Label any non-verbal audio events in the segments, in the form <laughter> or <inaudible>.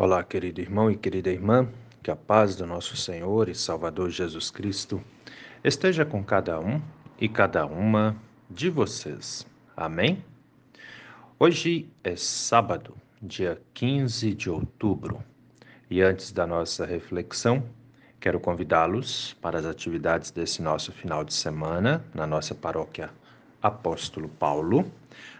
Olá, querido irmão e querida irmã, que a paz do nosso Senhor e Salvador Jesus Cristo esteja com cada um e cada uma de vocês. Amém? Hoje é sábado, dia 15 de outubro, e antes da nossa reflexão, quero convidá-los para as atividades desse nosso final de semana na nossa paróquia Apóstolo Paulo.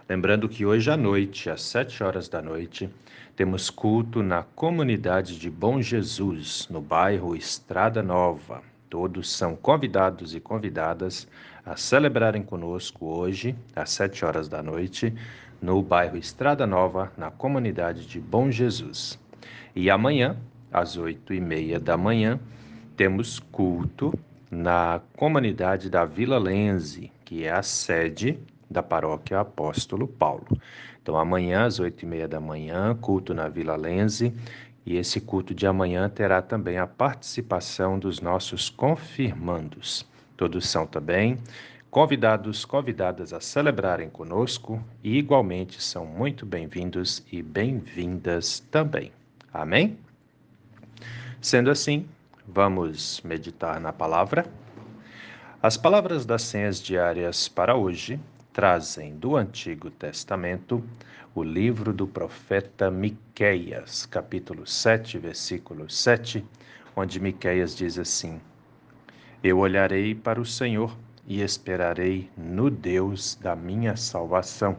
Lembrando que hoje à noite, às sete horas da noite, temos culto na comunidade de Bom Jesus, no bairro Estrada Nova. Todos são convidados e convidadas a celebrarem conosco hoje, às sete horas da noite, no bairro Estrada Nova, na comunidade de Bom Jesus. E amanhã, às oito e meia da manhã, temos culto na comunidade da Vila Lenze, que é a sede da paróquia Apóstolo Paulo. Então, amanhã, às oito e meia da manhã, culto na Vila Lenze, e esse culto de amanhã terá também a participação dos nossos confirmandos. Todos são também convidados, convidadas a celebrarem conosco e, igualmente, são muito bem-vindos e bem-vindas também. Amém? Sendo assim, vamos meditar na palavra. As palavras das senhas diárias para hoje trazem do Antigo Testamento o livro do profeta Miqueias, capítulo 7, versículo 7, onde Miqueias diz assim: Eu olharei para o Senhor e esperarei no Deus da minha salvação.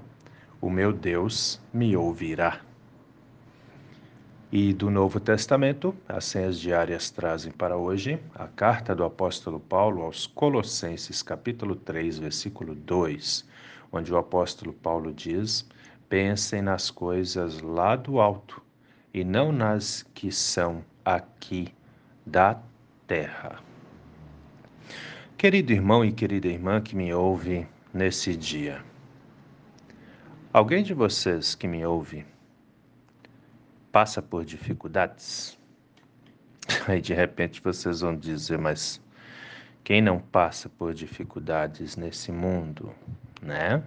O meu Deus me ouvirá. E do Novo Testamento, as senhas diárias trazem para hoje a carta do apóstolo Paulo aos Colossenses, capítulo 3, versículo 2, onde o apóstolo Paulo diz: Pensem nas coisas lá do alto e não nas que são aqui da terra. Querido irmão e querida irmã que me ouve nesse dia, alguém de vocês que me ouve passa por dificuldades? <laughs> Aí de repente vocês vão dizer, mas quem não passa por dificuldades nesse mundo, né?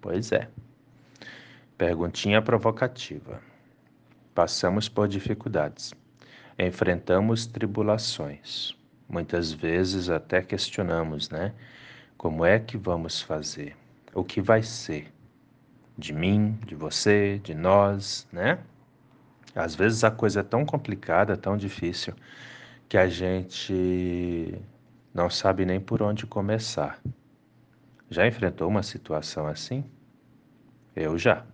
Pois é. Perguntinha provocativa. Passamos por dificuldades, enfrentamos tribulações. Muitas vezes até questionamos, né? Como é que vamos fazer? O que vai ser? De mim, de você, de nós, né? Às vezes a coisa é tão complicada, tão difícil, que a gente não sabe nem por onde começar. Já enfrentou uma situação assim? Eu já.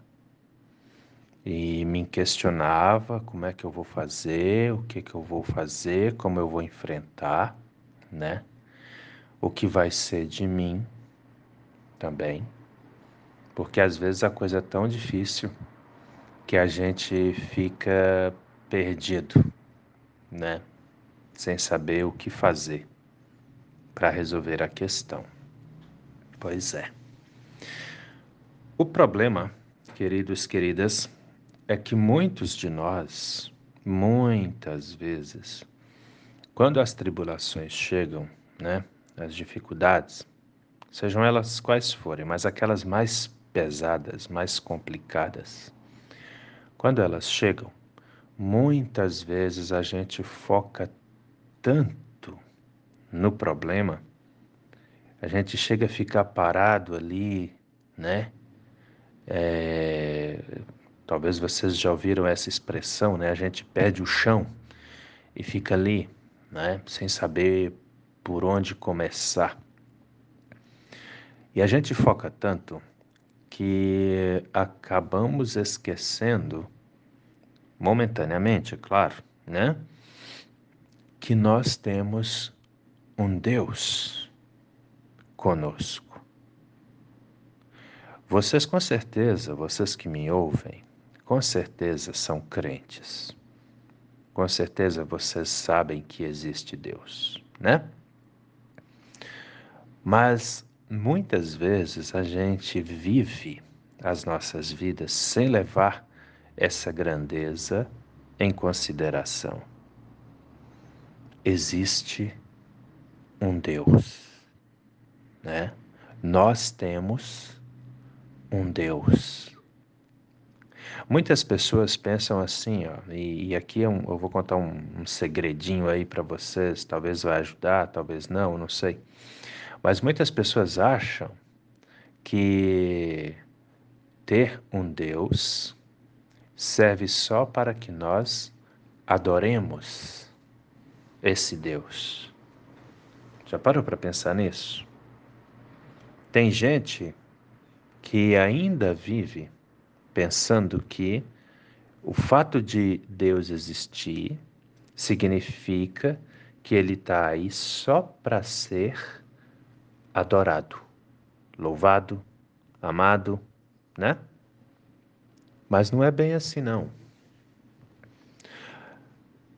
E me questionava como é que eu vou fazer, o que que eu vou fazer, como eu vou enfrentar, né? O que vai ser de mim também. Porque às vezes a coisa é tão difícil que a gente fica perdido, né? Sem saber o que fazer para resolver a questão. Pois é. O problema, queridos, queridas, é que muitos de nós, muitas vezes, quando as tribulações chegam, né, as dificuldades, sejam elas quais forem, mas aquelas mais pesadas, mais complicadas, quando elas chegam, muitas vezes a gente foca tanto no problema, a gente chega a ficar parado ali, né? É, talvez vocês já ouviram essa expressão, né? A gente perde o chão e fica ali, né? Sem saber por onde começar. E a gente foca tanto que acabamos esquecendo, momentaneamente, é claro, né? Que nós temos um Deus conosco. Vocês com certeza, vocês que me ouvem, com certeza são crentes. Com certeza vocês sabem que existe Deus, né? Mas Muitas vezes a gente vive as nossas vidas sem levar essa grandeza em consideração. Existe um Deus, né? Nós temos um Deus. Muitas pessoas pensam assim, ó, e, e aqui é um, eu vou contar um, um segredinho aí para vocês, talvez vai ajudar, talvez não, não sei. Mas muitas pessoas acham que ter um Deus serve só para que nós adoremos esse Deus. Já parou para pensar nisso? Tem gente que ainda vive pensando que o fato de Deus existir significa que ele está aí só para ser adorado, louvado, amado, né? Mas não é bem assim, não.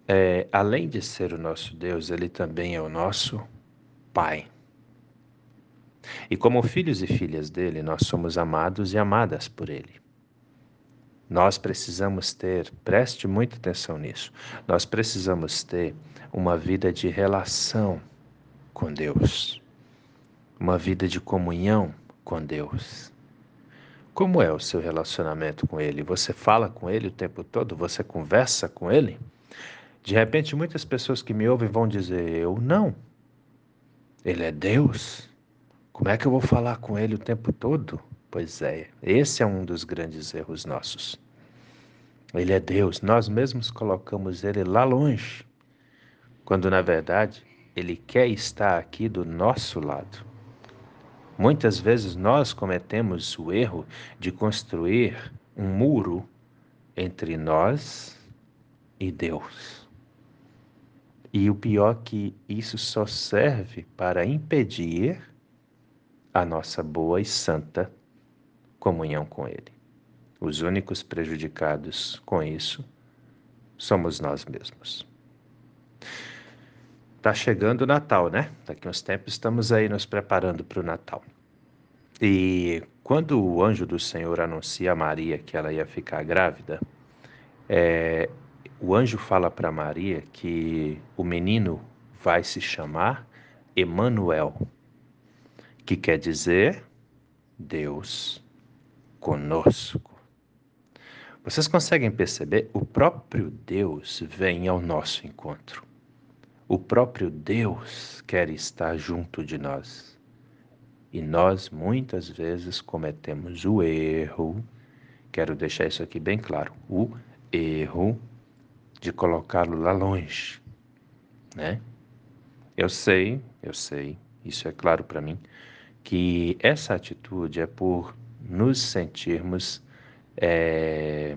É, além de ser o nosso Deus, ele também é o nosso Pai. E como filhos e filhas dele, nós somos amados e amadas por ele. Nós precisamos ter, preste muita atenção nisso, nós precisamos ter uma vida de relação com Deus, uma vida de comunhão com Deus. Como é o seu relacionamento com Ele? Você fala com Ele o tempo todo? Você conversa com Ele? De repente, muitas pessoas que me ouvem vão dizer: Eu não. Ele é Deus. Como é que eu vou falar com Ele o tempo todo? Pois é, esse é um dos grandes erros nossos. Ele é Deus, nós mesmos colocamos Ele lá longe, quando na verdade Ele quer estar aqui do nosso lado. Muitas vezes nós cometemos o erro de construir um muro entre nós e Deus. E o pior é que isso só serve para impedir a nossa boa e santa comunhão com Ele. Os únicos prejudicados com isso somos nós mesmos. Tá chegando o Natal, né? Daqui uns tempos estamos aí nos preparando para o Natal. E quando o anjo do Senhor anuncia a Maria que ela ia ficar grávida, é, o anjo fala para Maria que o menino vai se chamar Emanuel, que quer dizer Deus conosco. Vocês conseguem perceber? O próprio Deus vem ao nosso encontro. O próprio Deus quer estar junto de nós. E nós muitas vezes cometemos o erro, quero deixar isso aqui bem claro, o erro de colocá-lo lá longe, né? Eu sei, eu sei, isso é claro para mim, que essa atitude é por nos sentirmos é,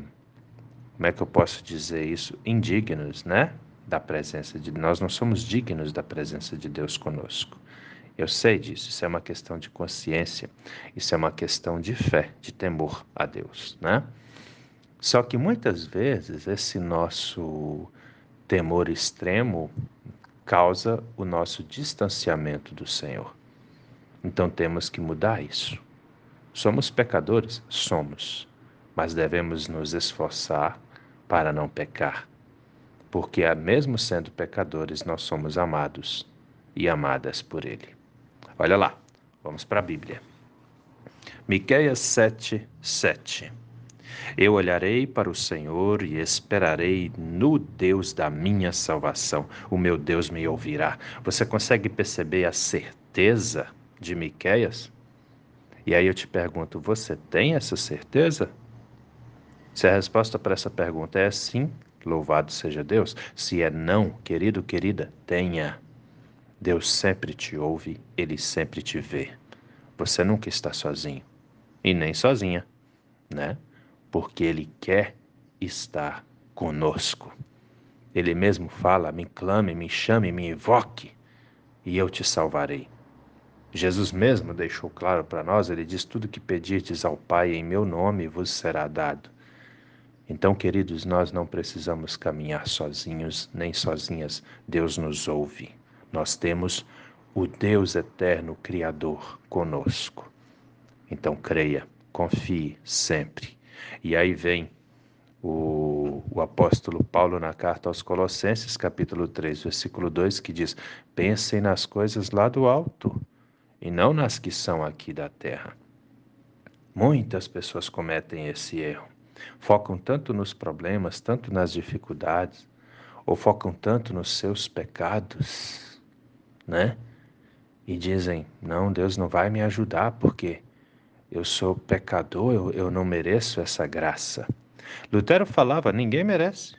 como é que eu posso dizer isso? Indignos, né? Da presença de nós não somos dignos da presença de Deus conosco. Eu sei disso, isso é uma questão de consciência, isso é uma questão de fé, de temor a Deus, né? Só que muitas vezes esse nosso temor extremo causa o nosso distanciamento do Senhor. Então temos que mudar isso. Somos pecadores? Somos mas devemos nos esforçar para não pecar, porque, mesmo sendo pecadores, nós somos amados e amadas por Ele. Olha lá, vamos para a Bíblia. Miqueias 7, 7. Eu olharei para o Senhor e esperarei no Deus da minha salvação. O meu Deus me ouvirá. Você consegue perceber a certeza de Miqueias? E aí eu te pergunto, você tem essa certeza? Se a resposta para essa pergunta é sim, louvado seja Deus. Se é não, querido, querida, tenha. Deus sempre te ouve, ele sempre te vê. Você nunca está sozinho e nem sozinha, né? Porque ele quer estar conosco. Ele mesmo fala: me clame, me chame, me invoque e eu te salvarei. Jesus mesmo deixou claro para nós, ele diz: Tudo que pedirdes ao Pai em meu nome vos será dado. Então, queridos, nós não precisamos caminhar sozinhos nem sozinhas. Deus nos ouve. Nós temos o Deus eterno Criador conosco. Então, creia, confie sempre. E aí vem o, o, apóstolo Paulo na carta aos Colossenses, capítulo 3, versículo 2, que diz: Pensem nas coisas lá do alto e não nas que são aqui da terra. Muitas pessoas cometem esse erro focam tanto nos problemas, tanto nas dificuldades, ou focam tanto nos seus pecados, né? E dizem: não, Deus não vai me ajudar porque eu sou pecador, eu, eu não mereço essa graça. Lutero falava: ninguém merece,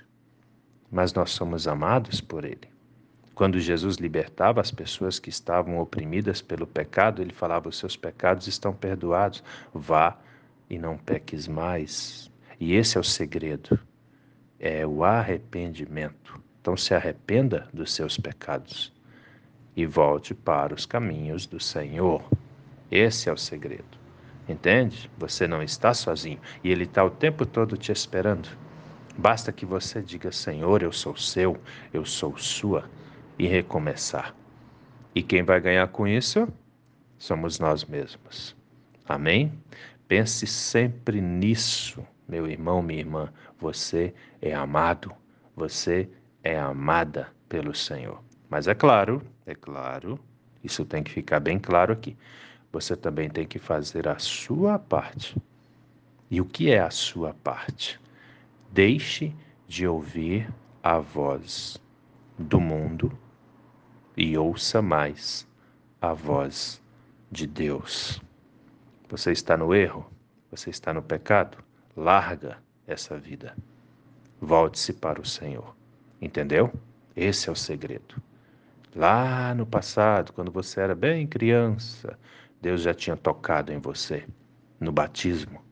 mas nós somos amados por Ele. Quando Jesus libertava as pessoas que estavam oprimidas pelo pecado, ele falava: Os seus pecados estão perdoados, vá e não peques mais. E esse é o segredo, é o arrependimento. Então se arrependa dos seus pecados e volte para os caminhos do Senhor. Esse é o segredo. Entende? Você não está sozinho e Ele está o tempo todo te esperando. Basta que você diga: Senhor, eu sou seu, eu sou sua, e recomeçar. E quem vai ganhar com isso? Somos nós mesmos. Amém? Pense sempre nisso, meu irmão, minha irmã. Você é amado, você é amada pelo Senhor. Mas é claro, é claro, isso tem que ficar bem claro aqui você também tem que fazer a sua parte. E o que é a sua parte? Deixe de ouvir a voz do mundo e ouça mais a voz de Deus. Você está no erro? Você está no pecado? Larga essa vida. Volte-se para o Senhor. Entendeu? Esse é o segredo. Lá no passado, quando você era bem criança, Deus já tinha tocado em você no batismo.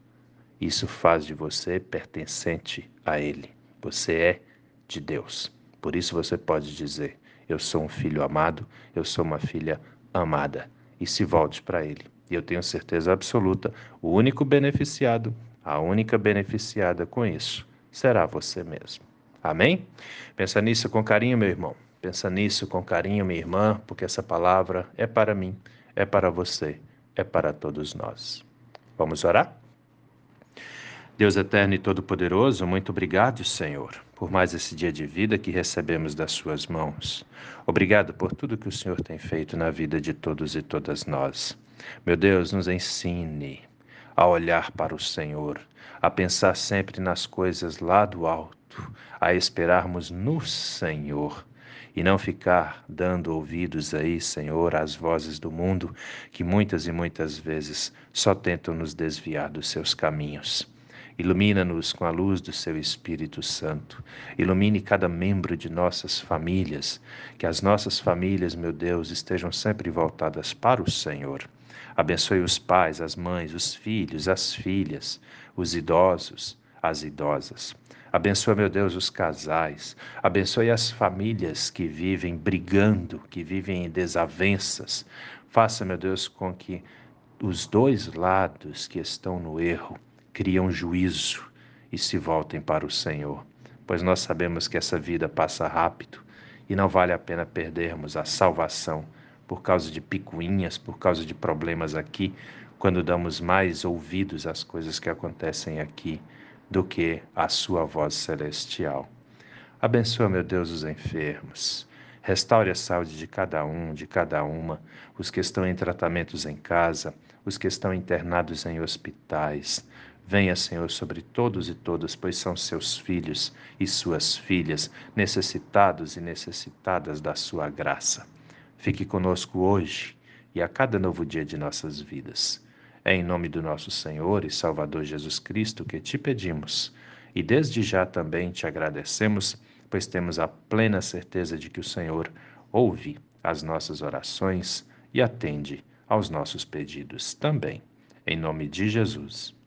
Isso faz de você pertencente a Ele. Você é de Deus. Por isso você pode dizer: Eu sou um filho amado, eu sou uma filha amada. E se volte para Ele. E eu tenho certeza absoluta: o único beneficiado, a única beneficiada com isso, será você mesmo. Amém? Pensa nisso com carinho, meu irmão. Pensa nisso com carinho, minha irmã, porque essa palavra é para mim é para você, é para todos nós. Vamos orar? Deus eterno e todo-poderoso, muito obrigado, Senhor, por mais esse dia de vida que recebemos das Suas mãos. Obrigado por tudo que o Senhor tem feito na vida de todos e todas nós. Meu Deus, nos ensine a olhar para o Senhor, a pensar sempre nas coisas lá do alto, a esperarmos no Senhor e não ficar dando ouvidos aí, Senhor, às vozes do mundo que muitas e muitas vezes só tentam nos desviar dos seus caminhos. Ilumina-nos com a luz do seu Espírito Santo. Ilumine cada membro de nossas famílias, que as nossas famílias, meu Deus, estejam sempre voltadas para o Senhor. Abençoe os pais, as mães, os filhos, as filhas, os idosos, as idosas. Abençoa, meu Deus, os casais. Abençoe as famílias que vivem brigando, que vivem em desavenças. Faça, meu Deus, com que os dois lados que estão no erro criam juízo e se voltem para o Senhor. Pois nós sabemos que essa vida passa rápido e não vale a pena perdermos a salvação por causa de picuinhas, por causa de problemas aqui, quando damos mais ouvidos às coisas que acontecem aqui do que a sua voz celestial. Abençoa, meu Deus, os enfermos. Restaure a saúde de cada um, de cada uma, os que estão em tratamentos em casa, os que estão internados em hospitais. Venha, Senhor, sobre todos e todas, pois são seus filhos e suas filhas, necessitados e necessitadas da sua graça. Fique conosco hoje e a cada novo dia de nossas vidas. É em nome do nosso Senhor e Salvador Jesus Cristo que te pedimos e desde já também te agradecemos, pois temos a plena certeza de que o Senhor ouve as nossas orações e atende aos nossos pedidos também. Em nome de Jesus.